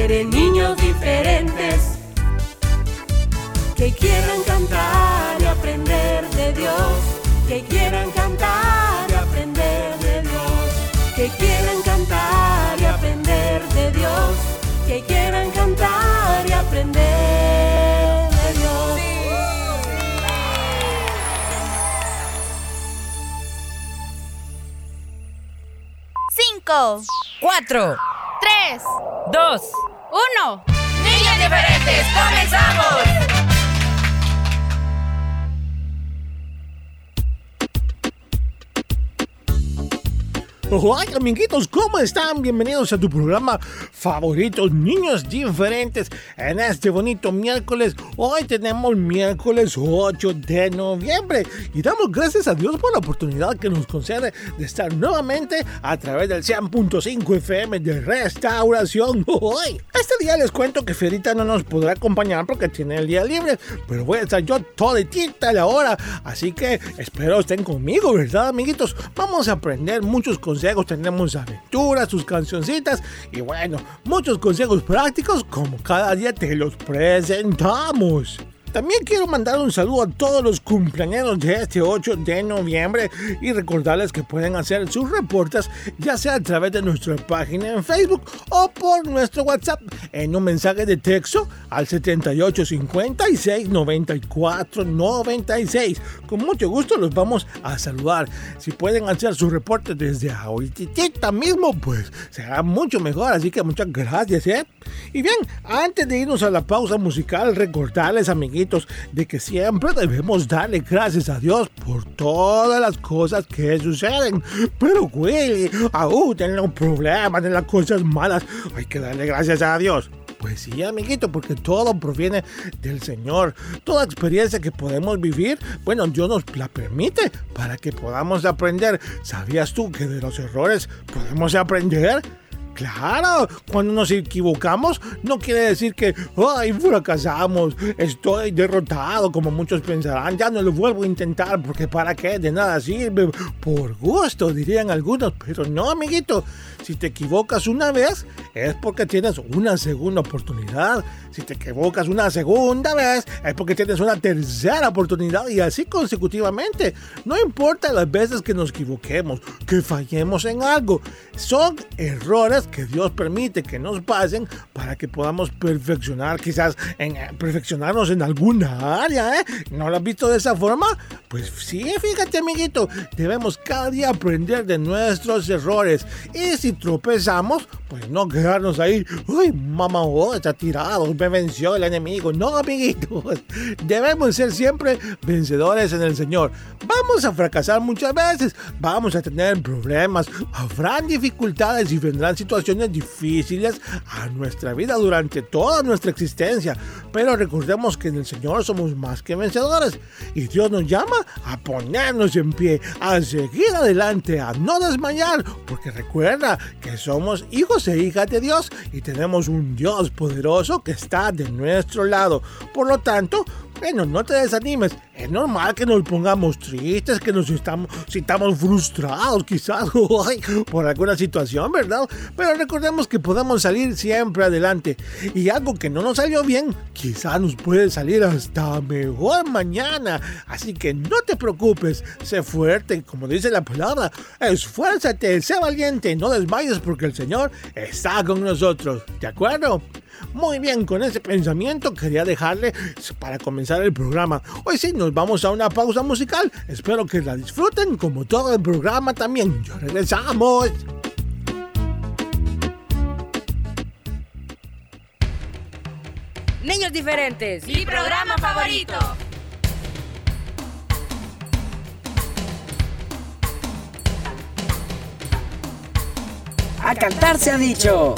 Dios quiere niños diferentes que quieran cantar y aprender de Dios, que quieran cantar y aprender de Dios, que quieran cantar y aprender de Dios, que quieran cantar y aprender de Dios. Cinco, Cuatro. tres, Dos. Uno. Niños diferentes, comenzamos. Hola amiguitos, ¿cómo están? Bienvenidos a tu programa favorito, Niños Diferentes. En este bonito miércoles, hoy tenemos miércoles 8 de noviembre y damos gracias a Dios por la oportunidad que nos concede de estar nuevamente a través del 100.5 FM de Restauración. Hoy, este día les cuento que Ferita no nos podrá acompañar porque tiene el día libre, pero voy a estar yo toditita la hora, así que espero estén conmigo, ¿verdad, amiguitos? Vamos a aprender muchos consejos, tenemos aventuras, sus cancioncitas y bueno, muchos consejos prácticos como cada día te los presentamos. También quiero mandar un saludo a todos los cumpleaños de este 8 de noviembre y recordarles que pueden hacer sus reportes ya sea a través de nuestra página en Facebook o por nuestro WhatsApp en un mensaje de texto al 78 56 94 96. Con mucho gusto los vamos a saludar. Si pueden hacer sus reportes desde ahorita mismo, pues será mucho mejor. Así que muchas gracias, ¿eh? Y bien, antes de irnos a la pausa musical, recordarles, amiguitos, de que siempre debemos darle gracias a Dios por todas las cosas que suceden. Pero, Willy, aún en los problemas, en las cosas malas, hay que darle gracias a Dios. Pues sí, amiguito, porque todo proviene del Señor. Toda experiencia que podemos vivir, bueno, Dios nos la permite para que podamos aprender. ¿Sabías tú que de los errores podemos aprender? Claro, cuando nos equivocamos no quiere decir que, ay, fracasamos, estoy derrotado, como muchos pensarán, ya no lo vuelvo a intentar porque para qué, de nada sirve, por gusto, dirían algunos, pero no, amiguito, si te equivocas una vez es porque tienes una segunda oportunidad, si te equivocas una segunda vez es porque tienes una tercera oportunidad y así consecutivamente, no importa las veces que nos equivoquemos, que fallemos en algo, son errores que Dios permite que nos pasen para que podamos perfeccionar, quizás en, eh, perfeccionarnos en alguna área, ¿eh? ¿No lo has visto de esa forma? Pues sí, fíjate, amiguito, debemos cada día aprender de nuestros errores. Y si tropezamos, pues no quedarnos ahí, uy, mamá, oh, está tirado, me venció el enemigo. No, amiguitos, debemos ser siempre vencedores en el Señor. Vamos a fracasar muchas veces, vamos a tener problemas, habrán dificultades y vendrán situaciones difíciles a nuestra vida durante toda nuestra existencia. Pero recordemos que en el Señor somos más que vencedores y Dios nos llama a ponernos en pie, a seguir adelante, a no desmayar, porque recuerda que somos hijos e hijas de Dios y tenemos un Dios poderoso que está de nuestro lado. Por lo tanto, bueno, no te desanimes. Es normal que nos pongamos tristes, que nos estamos, sintamos frustrados quizás por alguna situación, ¿verdad? Pero recordemos que podemos salir siempre adelante. Y algo que no nos salió bien, quizás nos puede salir hasta mejor mañana. Así que no te preocupes, sé fuerte, como dice la palabra. Esfuérzate, sé valiente, no desmayes porque el Señor está con nosotros. ¿De acuerdo? Muy bien, con ese pensamiento quería dejarle para comenzar el programa. Hoy sí, nos vamos a una pausa musical. Espero que la disfruten como todo el programa también. Ya regresamos. Niños diferentes. Mi programa favorito. A cantar se ha dicho.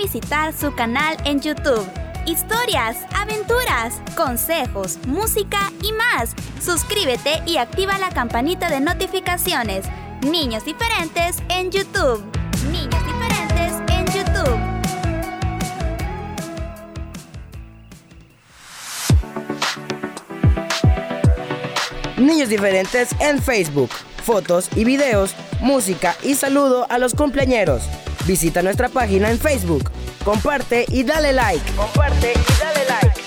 Visitar su canal en YouTube. Historias, aventuras, consejos, música y más. Suscríbete y activa la campanita de notificaciones. Niños diferentes en YouTube. Niños diferentes en YouTube. Niños diferentes en Facebook. Fotos y videos, música y saludo a los cumpleañeros. Visita nuestra página en Facebook. Comparte y dale like. Comparte y dale like.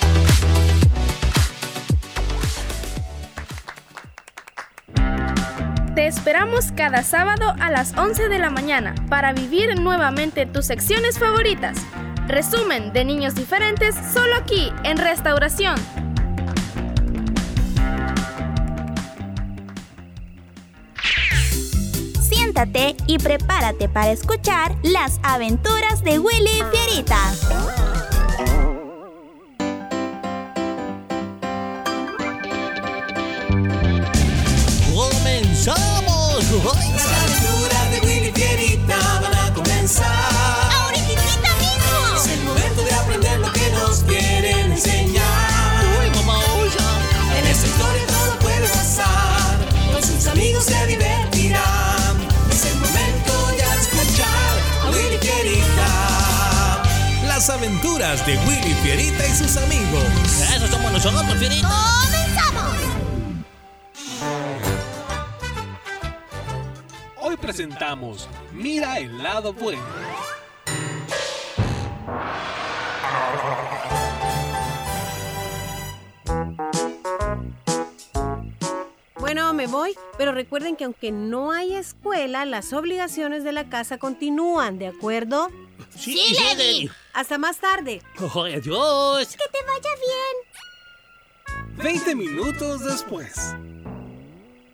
Te esperamos cada sábado a las 11 de la mañana para vivir nuevamente tus secciones favoritas. Resumen de niños diferentes solo aquí en Restauración. Y prepárate para escuchar las aventuras de Willy Fierita. De Willy Fierita y sus amigos. ¡Eso somos nosotros, Fierita! ¡Comenzamos! Hoy presentamos Mira el lado bueno. Bueno, me voy, pero recuerden que aunque no hay escuela, las obligaciones de la casa continúan, ¿de acuerdo? ¡Sí, sí, Lady! Hasta más tarde. ¡Ay, adiós! Que te vaya bien. 20 minutos después.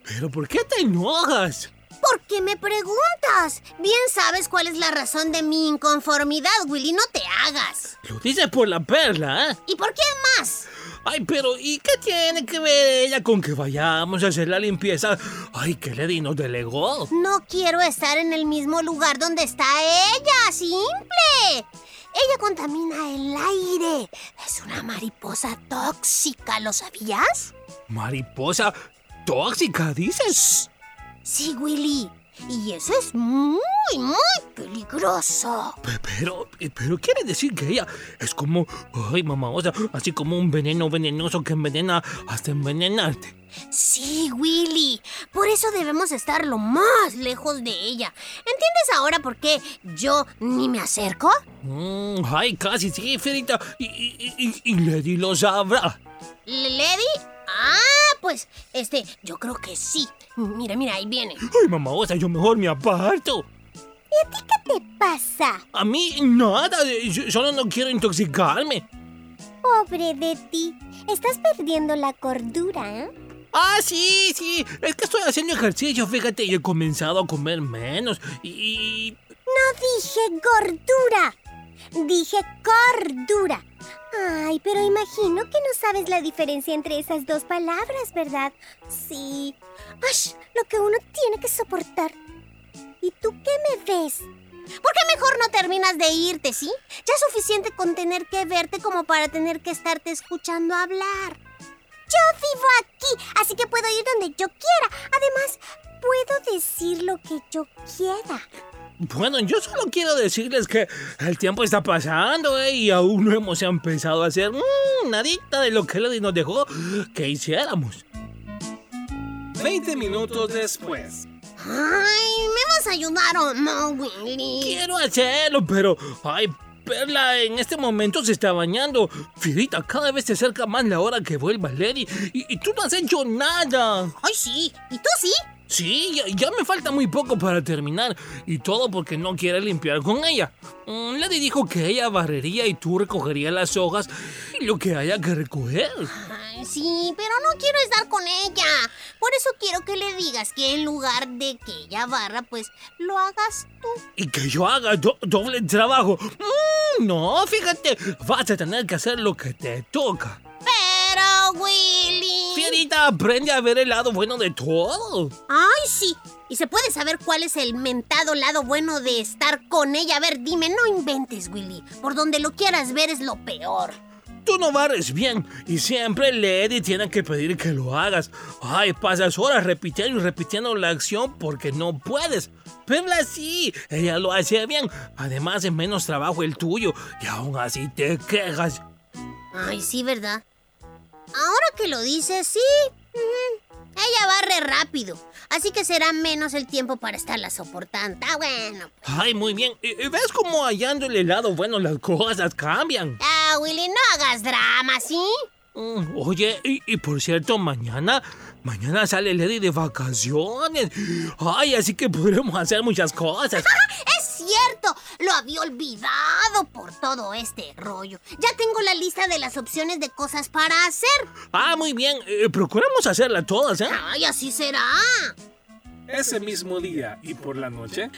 ¿Pero por qué te enojas? ¿Por qué me preguntas? Bien sabes cuál es la razón de mi inconformidad, Willy, no te hagas. Lo dices por la perla, ¿eh? ¿Y por qué más? Ay, pero ¿y qué tiene que ver ella con que vayamos a hacer la limpieza? Ay, que Lady nos delegó. No quiero estar en el mismo lugar donde está ella, simple. Ella contamina el aire. Es una mariposa tóxica, ¿lo sabías? Mariposa tóxica, dices. Sí, Willy. Y eso es muy, muy peligroso. Pe- Pero, eh, pero quiere decir que ella es como, ay, mamá, o sea, así como un veneno venenoso que envenena hasta envenenarte. Sí, Willy. Por eso debemos estar lo más lejos de ella. ¿Entiendes ahora por qué yo ni me acerco? Mm, ay, casi sí, Ferita. Y, y, y, y Lady lo sabrá. ¿Le- ¿Lady? Ah, pues, este, yo creo que sí. Mira, mira, ahí viene. Ay, mamá, o sea, yo mejor me aparto. ¿Qué te pasa? A mí nada, yo solo no quiero intoxicarme. Pobre de ti. Estás perdiendo la cordura, ¿eh? Ah, sí, sí, es que estoy haciendo ejercicio, fíjate, y he comenzado a comer menos. Y, No dije gordura. Dije cordura. Ay, pero imagino que no sabes la diferencia entre esas dos palabras, ¿verdad? Sí. Ay, lo que uno tiene que soportar. ¿Y tú qué me ves? ¿Por qué mejor no terminas de irte, sí? Ya es suficiente con tener que verte como para tener que estarte escuchando hablar. Yo vivo aquí, así que puedo ir donde yo quiera. Además, puedo decir lo que yo quiera. Bueno, yo solo quiero decirles que el tiempo está pasando, ¿eh? Y aún no hemos empezado a hacer mm, nadita de lo que Lady nos dejó que hiciéramos. 20 minutos después. Ay, ¿me vas a ayudar o no, Willy? Quiero hacerlo, pero, ay, Perla en este momento se está bañando. Fierita, cada vez se acerca más la hora que vuelva Lady y, y tú no has hecho nada. Ay, sí. ¿Y tú sí? Sí, ya, ya me falta muy poco para terminar y todo porque no quiere limpiar con ella. Mm, Lady dijo que ella barrería y tú recogerías las hojas y lo que haya que recoger. Ay, sí, pero no quiero estar con ella. Por eso quiero que le digas que en lugar de que ella barra, pues lo hagas tú. Y que yo haga do- doble trabajo. Mm, no, fíjate, vas a tener que hacer lo que te toca. Willy. Fierita, aprende a ver el lado bueno de todo. Ay, sí. ¿Y se puede saber cuál es el mentado lado bueno de estar con ella? A ver, dime, no inventes, Willy. Por donde lo quieras ver es lo peor. Tú no barres bien y siempre Lady tiene que pedir que lo hagas. Ay, pasas horas repitiendo y repitiendo la acción porque no puedes. Perla sí, ella lo hace bien. Además es menos trabajo el tuyo y aún así te quejas. Ay, sí, ¿verdad? Ahora que lo dices, sí. Ujú. Ella barre rápido, así que será menos el tiempo para estarla soportando. Ah, bueno. Ay, muy bien. ¿Y- ¿Ves cómo hallando el lado bueno las cosas cambian? Ah, Willy, no hagas drama, ¿sí? Mm, Oye, y, y por cierto, mañana, mañana sale Lady de vacaciones. Ay, así que podremos hacer muchas cosas. Cierto, lo había olvidado por todo este rollo. Ya tengo la lista de las opciones de cosas para hacer. Ah, muy bien. eh, procuremos hacerlas todas, ¿eh? Ay, así será. Ese mismo día y por la noche,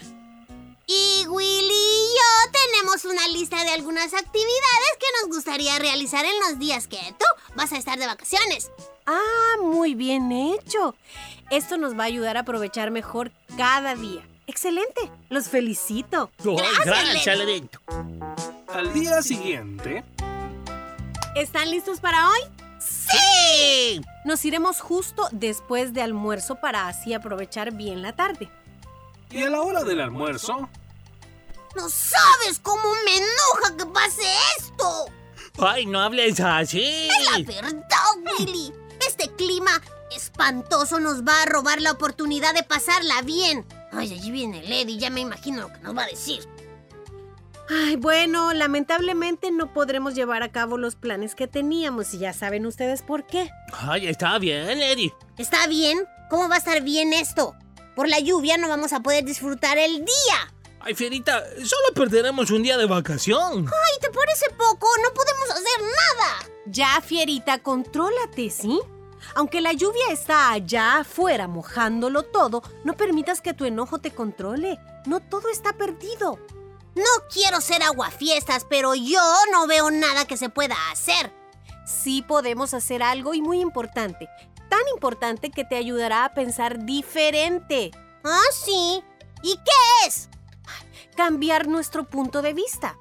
Y Willy y yo tenemos una lista de algunas actividades que nos gustaría realizar en los días que tú vas a estar de vacaciones. Ah, muy bien hecho. Esto nos va a ayudar a aprovechar mejor cada día. Excelente, los felicito. Gracias, al día siguiente, ¿Están listos para hoy? ¡Sí! Nos iremos justo después de almuerzo para así aprovechar bien la tarde. y a la hora del almuerzo, No sabes cómo me enoja que pase esto. Ay, no hables así. La verdad, Willy. Este clima espantoso nos va a robar la oportunidad de pasarla bien. Ay, allí viene Lady, ya me imagino lo que nos va a decir. Ay, bueno, lamentablemente no podremos llevar a cabo los planes que teníamos y ya saben ustedes por qué. Ay, está bien, Lady. ¿Está bien? ¿Cómo va a estar bien esto? Por la lluvia no vamos a poder disfrutar el día. Ay, Fierita, solo perderemos un día de vacación. Ay, ¿te parece poco? No podemos hacer nada. Ya, Fierita, contrólate, ¿sí? Aunque la lluvia está allá afuera mojándolo todo, no permitas que tu enojo te controle. No todo está perdido. No quiero ser aguafiestas, pero yo no veo nada que se pueda hacer. Sí podemos hacer algo y muy importante. Tan importante que te ayudará a pensar diferente. ¿Ah, sí? ¿Y qué es? Cambiar nuestro punto de vista.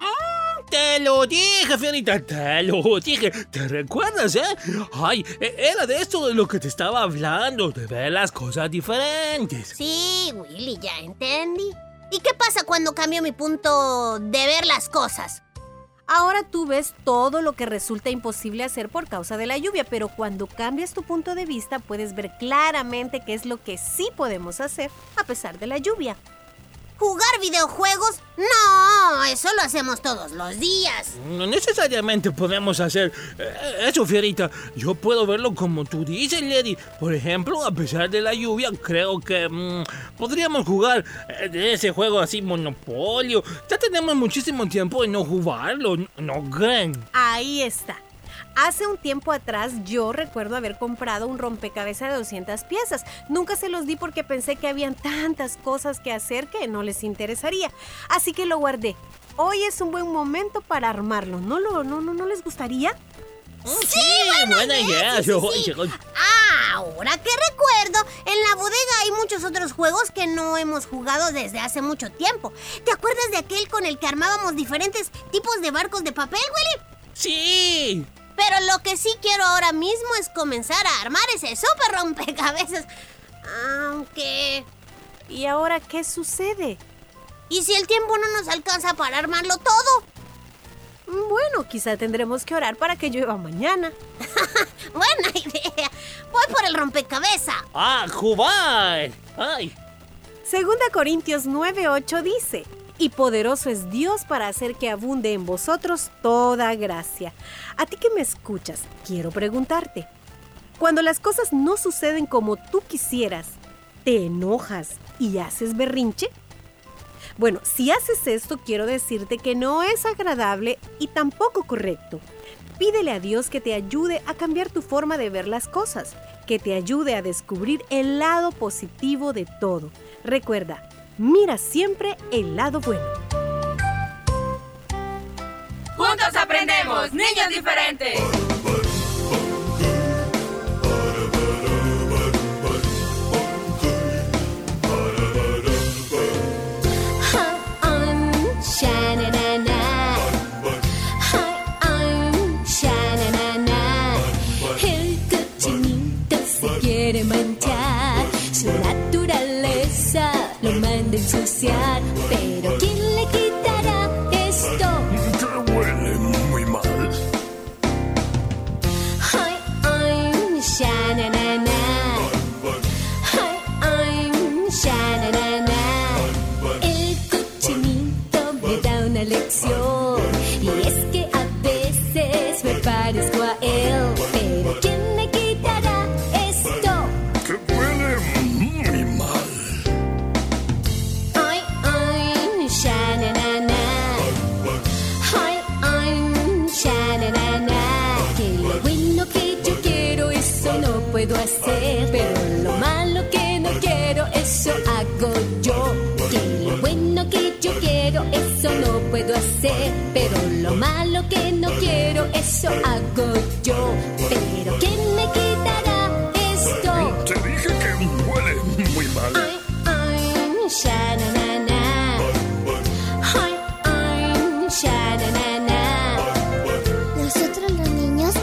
Te lo dije, Fierita, te lo dije. ¿Te recuerdas, eh? Ay, e- era de esto de lo que te estaba hablando, de ver las cosas diferentes. Sí, Willy, ya entendí. ¿Y qué pasa cuando cambio mi punto de ver las cosas? Ahora tú ves todo lo que resulta imposible hacer por causa de la lluvia, pero cuando cambias tu punto de vista puedes ver claramente qué es lo que sí podemos hacer a pesar de la lluvia. ¿Jugar videojuegos? No, eso lo hacemos todos los días. No necesariamente podemos hacer eh, eso, Fierita. Yo puedo verlo como tú dices, Lady. Por ejemplo, a pesar de la lluvia, creo que mm, podríamos jugar eh, ese juego así, Monopolio. Ya tenemos muchísimo tiempo de no jugarlo, ¿no- ¿no creen? Ahí está. Hace un tiempo atrás yo recuerdo haber comprado un rompecabezas de 200 piezas. Nunca se los di porque pensé que habían tantas cosas que hacer que no les interesaría. Así que lo guardé. Hoy es un buen momento para armarlo. ¿No, lo, no, no, ¿no les gustaría? Sí, buena idea. sí, sí, sí. Ahora que recuerdo, en la bodega hay muchos otros juegos que no hemos jugado desde hace mucho tiempo. ¿Te acuerdas de aquel con el que armábamos diferentes tipos de barcos de papel, Willy? Sí. Pero lo que sí quiero ahora mismo es comenzar a armar ese súper rompecabezas. Aunque... ¿Y ahora qué sucede? ¿Y si el tiempo no nos alcanza para armarlo todo? Bueno, quizá tendremos que orar para que llueva mañana. Buena idea. Voy por el rompecabezas. Ah, jugar. Ay. Segunda Corintios 9:8 dice, y poderoso es Dios para hacer que abunde en vosotros toda gracia. A ti que me escuchas, quiero preguntarte, cuando las cosas no suceden como tú quisieras, ¿te enojas y haces berrinche? Bueno, si haces esto, quiero decirte que no es agradable y tampoco correcto. Pídele a Dios que te ayude a cambiar tu forma de ver las cosas, que te ayude a descubrir el lado positivo de todo. Recuerda, mira siempre el lado bueno. Juntos aprendemos, niños diferentes. Manda eso hago yo. Pero ¿quién me quitará esto? Te dije que huele muy mal. Ay, sha-na-na-na. Ay, ay, sha-na-na-na. Nosotros los niños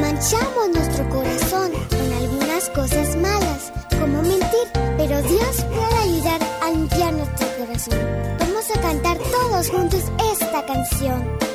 manchamos nuestro corazón con algunas cosas malas, como mentir, pero Dios puede ayudar a limpiar nuestro corazón. Vamos a cantar todos juntos esta canción.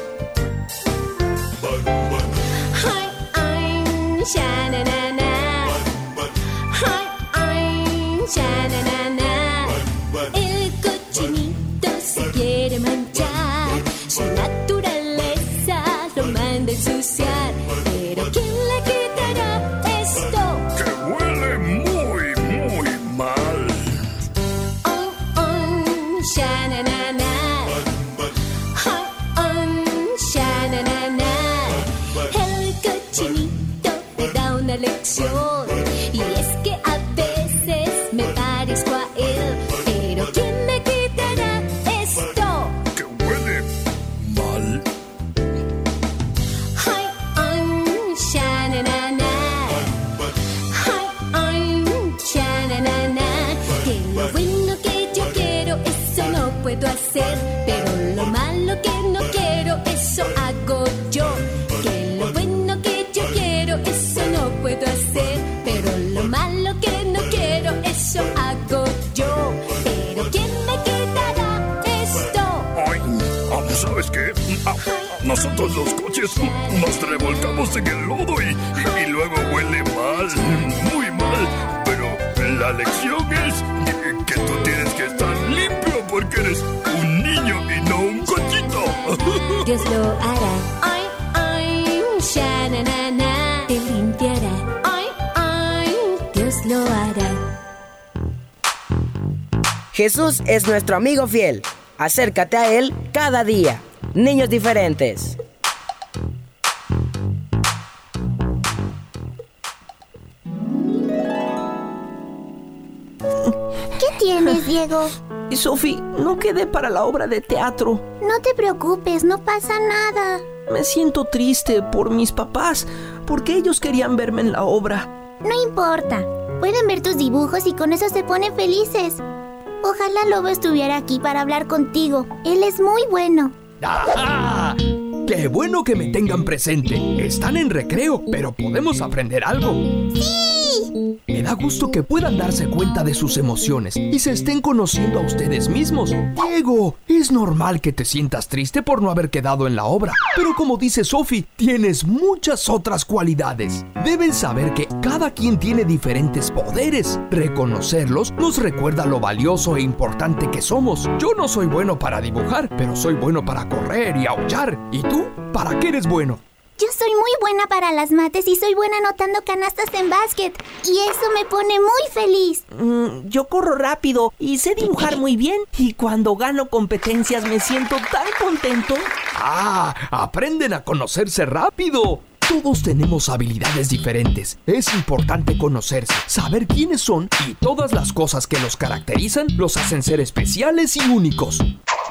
La lección es que tú tienes que estar limpio porque eres un niño y no un cochito. Dios lo hará. Ay, ay, sha-na-na-na. Te limpiará. Ay, ay, Dios lo hará. Jesús es nuestro amigo fiel. Acércate a Él cada día. Niños diferentes. Diego? Sophie, no quedé para la obra de teatro. No te preocupes, no pasa nada. Me siento triste por mis papás, porque ellos querían verme en la obra. No importa. Pueden ver tus dibujos y con eso se ponen felices. Ojalá Lobo estuviera aquí para hablar contigo. Él es muy bueno. ¡Ajá! ¡Qué bueno que me tengan presente! Están en recreo, pero podemos aprender algo. ¡Sí! Me da gusto que puedan darse cuenta de sus emociones y se estén conociendo a ustedes mismos. Diego, es normal que te sientas triste por no haber quedado en la obra, pero como dice Sophie, tienes muchas otras cualidades. Deben saber que cada quien tiene diferentes poderes. Reconocerlos nos recuerda lo valioso e importante que somos. Yo no soy bueno para dibujar, pero soy bueno para correr y aullar. ¿Y tú? ¿Para qué eres bueno? Yo soy muy buena para las mates y soy buena anotando canastas en básquet. Y eso me pone muy feliz. Mm, yo corro rápido y sé dibujar muy bien. Y cuando gano competencias me siento tan contento. Ah, aprenden a conocerse rápido. Todos tenemos habilidades diferentes. Es importante conocerse, saber quiénes son y todas las cosas que los caracterizan los hacen ser especiales y únicos.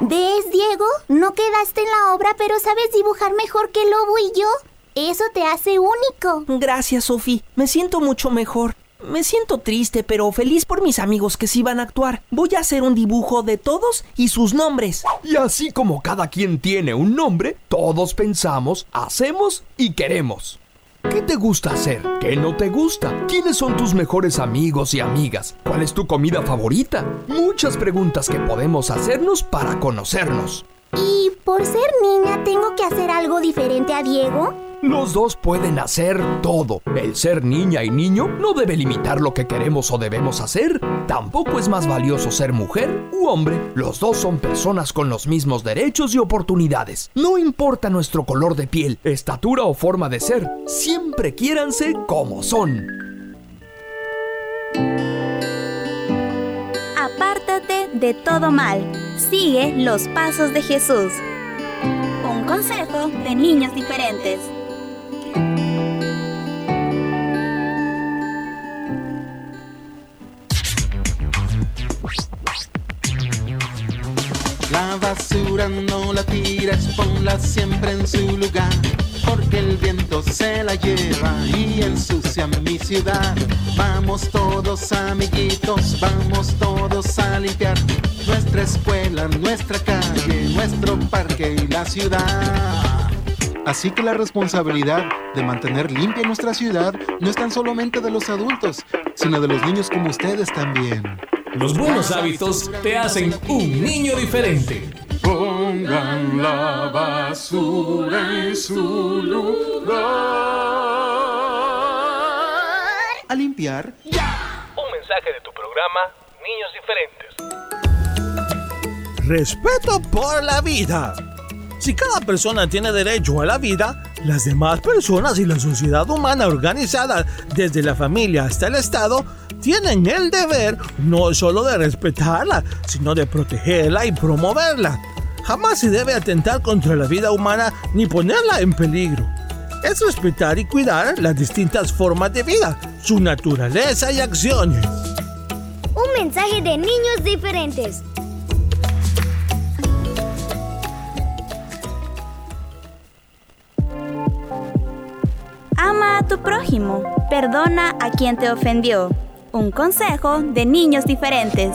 ¿Ves, Diego? No quedaste en la obra, pero sabes dibujar mejor que Lobo y yo. Eso te hace único. Gracias, Sophie. Me siento mucho mejor. Me siento triste, pero feliz por mis amigos que sí van a actuar. Voy a hacer un dibujo de todos y sus nombres. Y así como cada quien tiene un nombre, todos pensamos, hacemos y queremos. ¿Qué te gusta hacer? ¿Qué no te gusta? ¿Quiénes son tus mejores amigos y amigas? ¿Cuál es tu comida favorita? Muchas preguntas que podemos hacernos para conocernos. ¿Y por ser niña tengo que hacer algo diferente a Diego? Los dos pueden hacer todo. El ser niña y niño no debe limitar lo que queremos o debemos hacer. Tampoco es más valioso ser mujer u hombre. Los dos son personas con los mismos derechos y oportunidades. No importa nuestro color de piel, estatura o forma de ser. Siempre quiéranse como son. Apártate de todo mal. Sigue los pasos de Jesús. Un consejo de niños diferentes. La basura no la tires, ponla siempre en su lugar, porque el viento se la lleva y ensucia mi ciudad. Vamos todos amiguitos, vamos todos a limpiar nuestra escuela, nuestra calle, nuestro parque y la ciudad. Así que la responsabilidad de mantener limpia nuestra ciudad no es tan solamente de los adultos, sino de los niños como ustedes también. Los buenos hábitos te hacen un niño diferente. Pongan la basura en su lugar. A limpiar. Un mensaje de tu programa Niños Diferentes. Respeto por la vida. Si cada persona tiene derecho a la vida, las demás personas y la sociedad humana organizada, desde la familia hasta el Estado, tienen el deber no solo de respetarla, sino de protegerla y promoverla. Jamás se debe atentar contra la vida humana ni ponerla en peligro. Es respetar y cuidar las distintas formas de vida, su naturaleza y acciones. Un mensaje de niños diferentes. Ama a tu prójimo. Perdona a quien te ofendió. Un consejo de niños diferentes.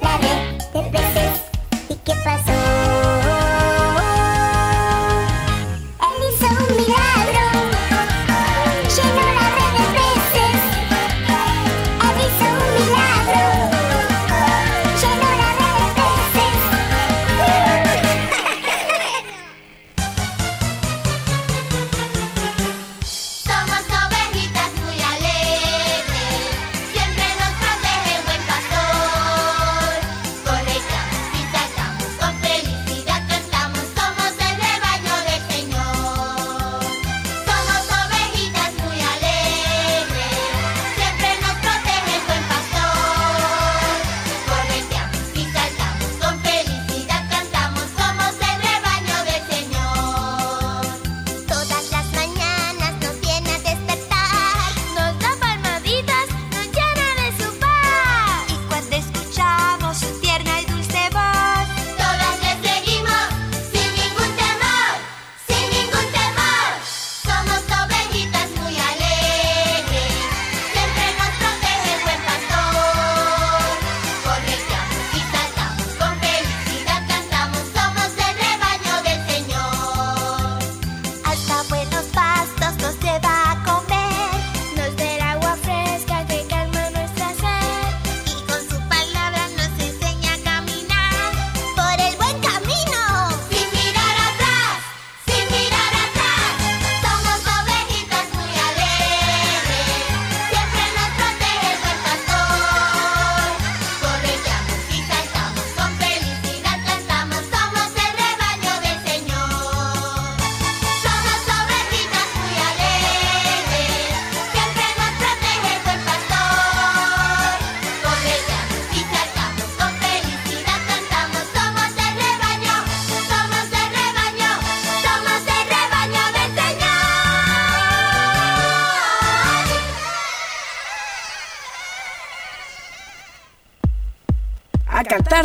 La red de peces. ¿Y qué pasó?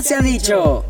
Se ha dicho.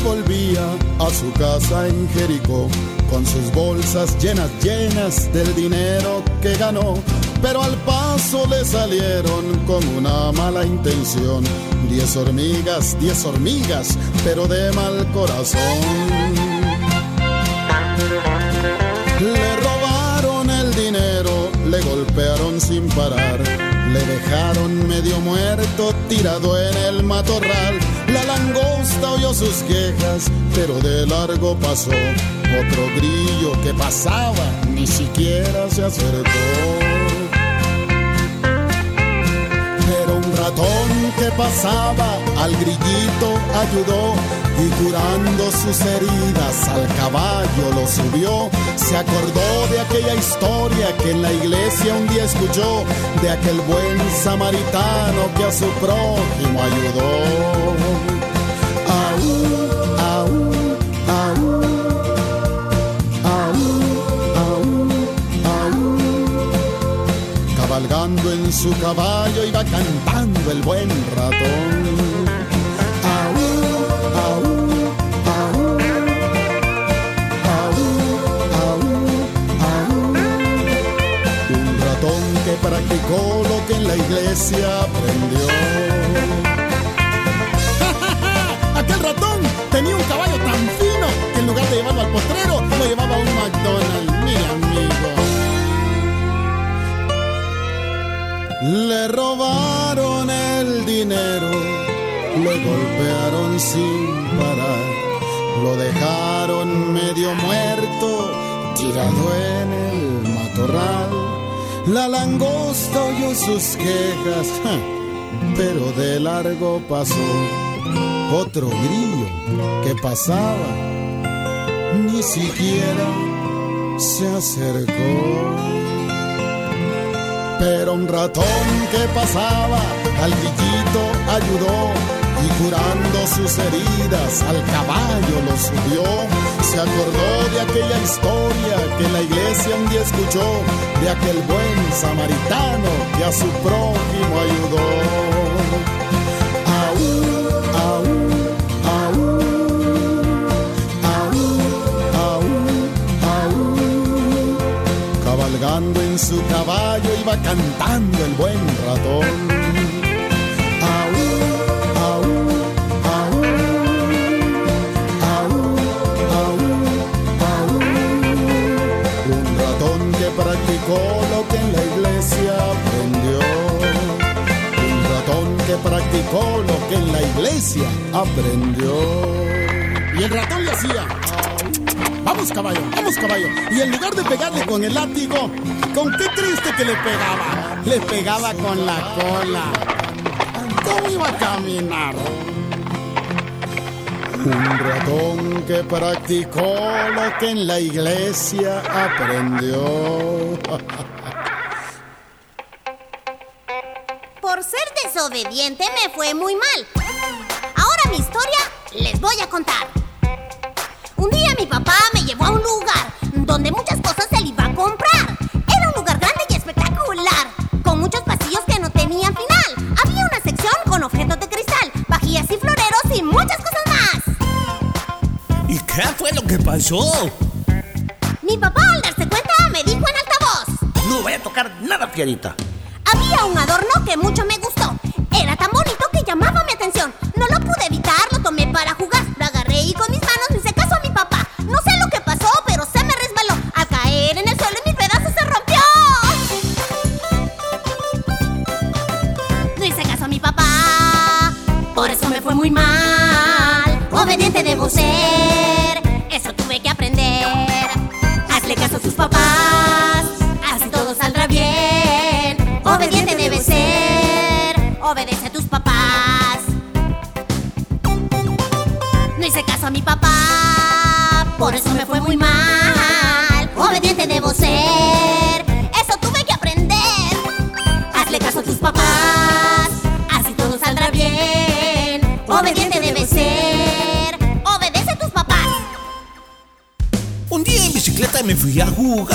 Volvía a su casa en Jericó con sus bolsas llenas, llenas del dinero que ganó. Pero al paso le salieron con una mala intención. Diez hormigas, diez hormigas, pero de mal corazón. Le robaron el dinero, le golpearon sin parar. Le dejaron medio muerto tirado en el matorral. La langosta oyó sus quejas, pero de largo pasó. Otro grillo que pasaba ni siquiera se acercó. Ratón que pasaba, al grillito ayudó y curando sus heridas al caballo lo subió. Se acordó de aquella historia que en la iglesia un día escuchó, de aquel buen samaritano que a su prójimo ayudó. Cabalgando en su caballo iba cantando el buen ratón. Aú, aú, aú, aú, aú, aú. Un ratón que practicó lo que en la iglesia aprendió. Aquel ratón tenía un caballo tan fino que en lugar de llevarlo al potrero, lo llevaba a un McDonald's, mi amigo. Le robaron el dinero, le golpearon sin parar, lo dejaron medio muerto, tirado en el matorral. La langosta oyó sus quejas, ja, pero de largo pasó otro grillo que pasaba, ni siquiera se acercó. Pero un ratón que pasaba al grillito ayudó y curando sus heridas al caballo lo subió. Se acordó de aquella historia que la iglesia un día escuchó, de aquel buen samaritano que a su prójimo ayudó. En su caballo iba cantando el buen ratón. practicó lo que en la iglesia aprendió. Un ratón que practicó lo que en la iglesia aprendió. Y el ratón le hacía. Vamos caballo, vamos caballo. Y en lugar de pegarle con el látigo, con qué triste que le pegaba. Le pegaba con la cola. ¿Cómo iba a caminar? Un ratón que practicó lo que en la iglesia aprendió. Por ser desobediente me fue muy mal. Ahora mi historia les voy a contar. Un día mi papá me llevó a un lugar donde muchas cosas él iba a comprar. Era un lugar grande y espectacular, con muchos pasillos que no tenían final. Había una sección con objetos de cristal, vajillas y floreros y muchas cosas ¿Y qué fue lo que pasó? Mi papá al darse cuenta me dijo en altavoz. No voy a tocar nada, Fierita. Había un adorno que mucho me gustó.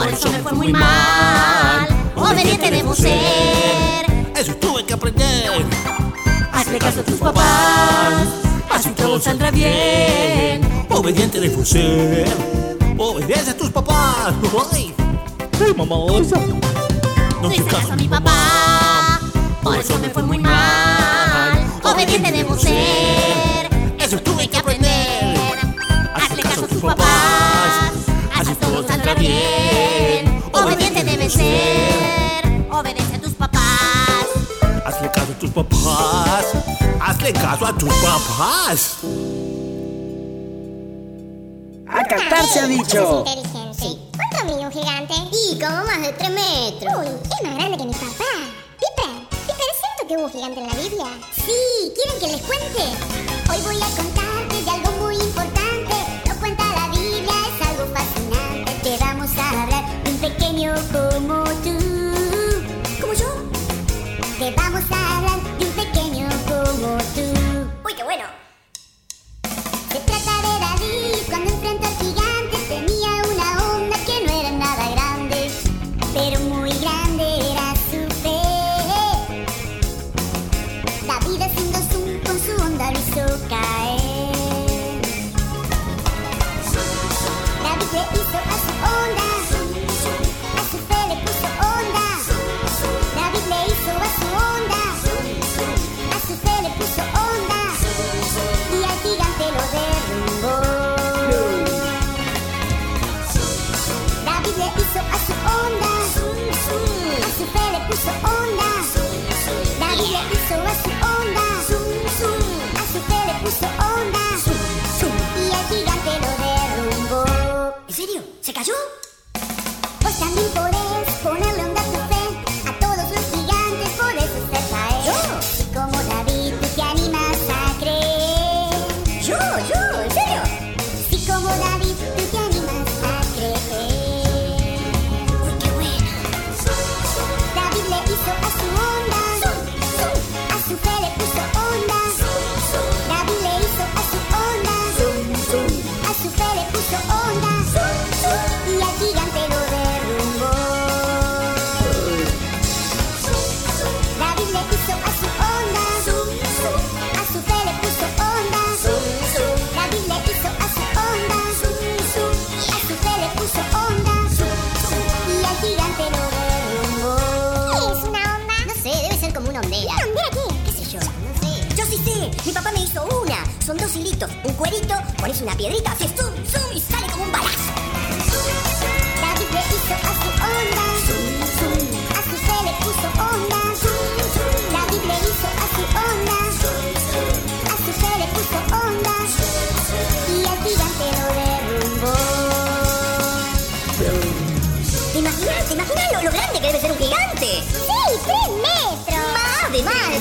Por eso me fue muy mal. Obediente debo ser. Eso tuve que aprender. Hazle caso a tus papás. Así todo saldrá bien. Obediente debo ser. Obedece a tus papás. Ay, ay mamosa. No hice caso a mi papá. Por eso me fue muy mal. Obediente debo ser. Eso tuve que aprender. Hazle caso a tus papás. Bien. Obediente debe ser. Obedece a tus papás. Hazle caso a tus papás. Hazle caso a tus papás. A cantar se ha dicho. inteligente. ¿Cuánto mide un gigante? Y como más de 3 metros. Uy, es más grande que mi papá. Piper, Piper, ¿es cierto que hubo un gigante en la Biblia? Sí, ¿quieren que les cuente? Hoy voy a contarte de algo de un pequeño como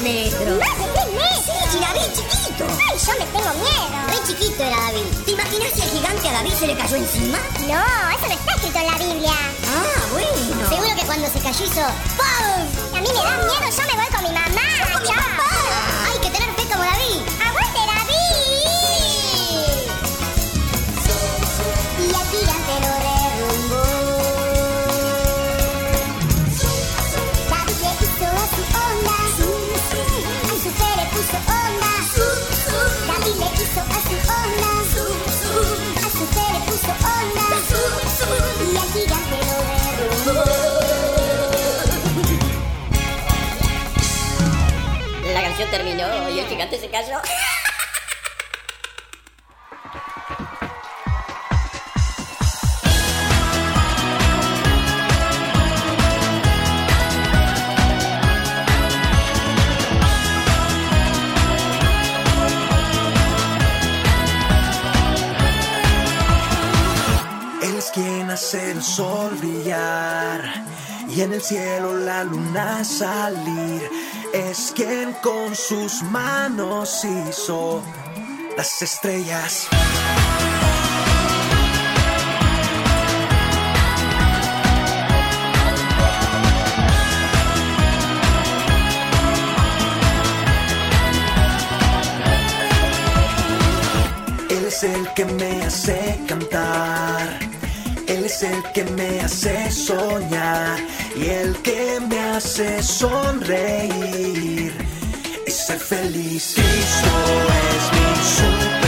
No sé qué. Sí, David chiquito. Ay, yo me tengo miedo. Re chiquito era David. ¿Te imaginas si el gigante a David se le cayó encima? No, eso no está escrito en la Biblia. Ah, bueno. Seguro que cuando se cayó hizo ¡Pum! A mí me da miedo, yo me voy con mi mamá. Con mi mamá. terminó y el gigante se cayó. quien hace el sol brillar y en el cielo la luna salir es quien con sus manos hizo las estrellas. Él es el que me hace cantar él es el que me hace soñar y el que me hace sonreír y ser feliz. Cristo es mi sueño.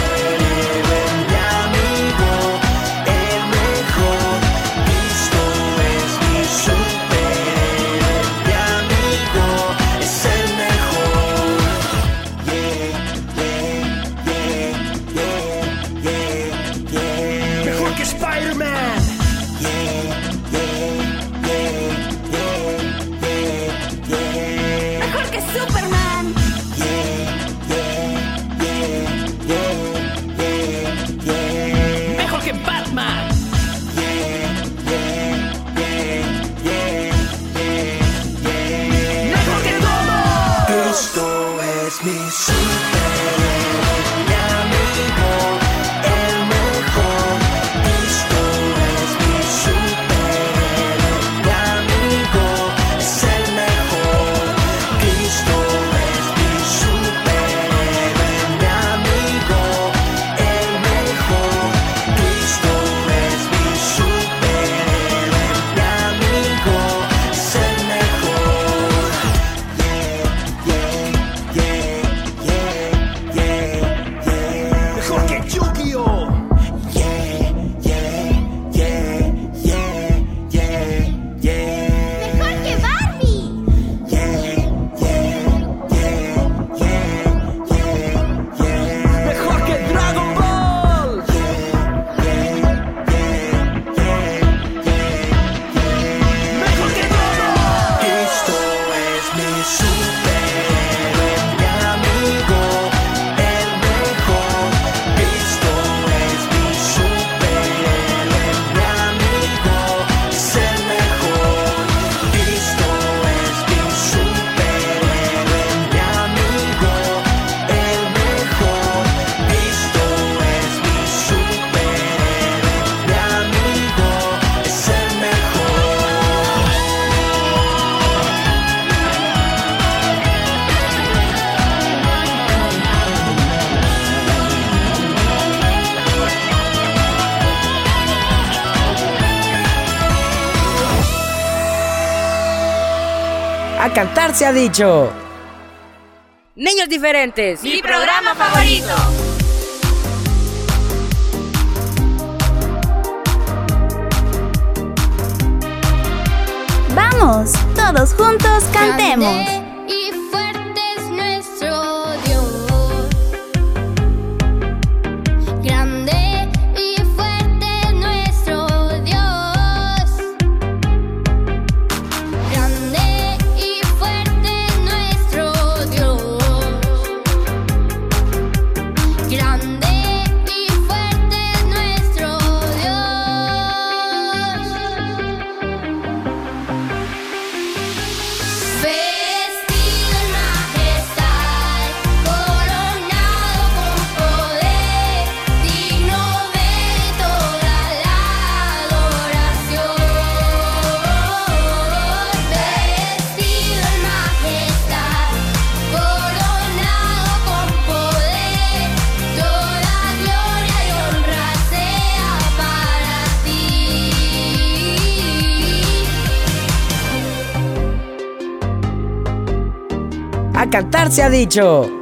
dicho. Niños diferentes. Mi programa favorito. Vamos, todos juntos cantemos. Descartar se ha dicho.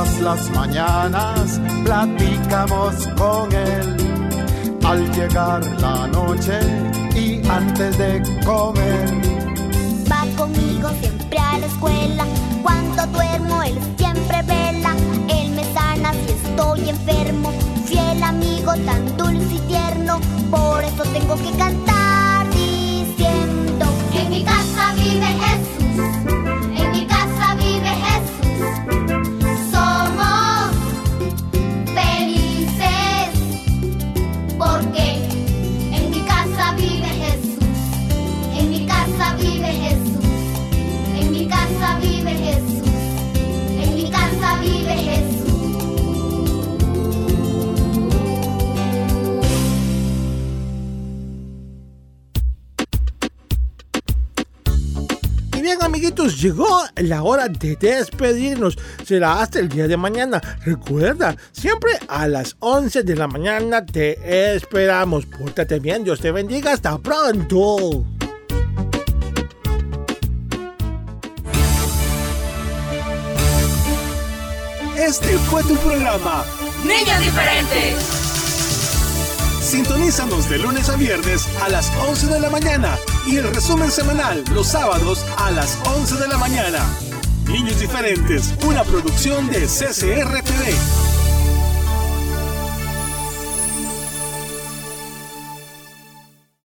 Las mañanas platicamos con él. Al llegar la noche y antes de comer. Va conmigo siempre a la escuela. Cuando duermo, él siempre vela. Él me sana si estoy enfermo. Fiel amigo, tan dulce y tierno. Por eso tengo que cantar diciendo: En mi casa vive Jesús. Llegó la hora de despedirnos. Será hasta el día de mañana. Recuerda, siempre a las 11 de la mañana te esperamos. Pórtate bien, Dios te bendiga. Hasta pronto. Este fue tu programa. Niños diferentes. Sintonízanos de lunes a viernes a las 11 de la mañana y el resumen semanal los sábados a las 11 de la mañana. Niños diferentes, una producción de CCR TV.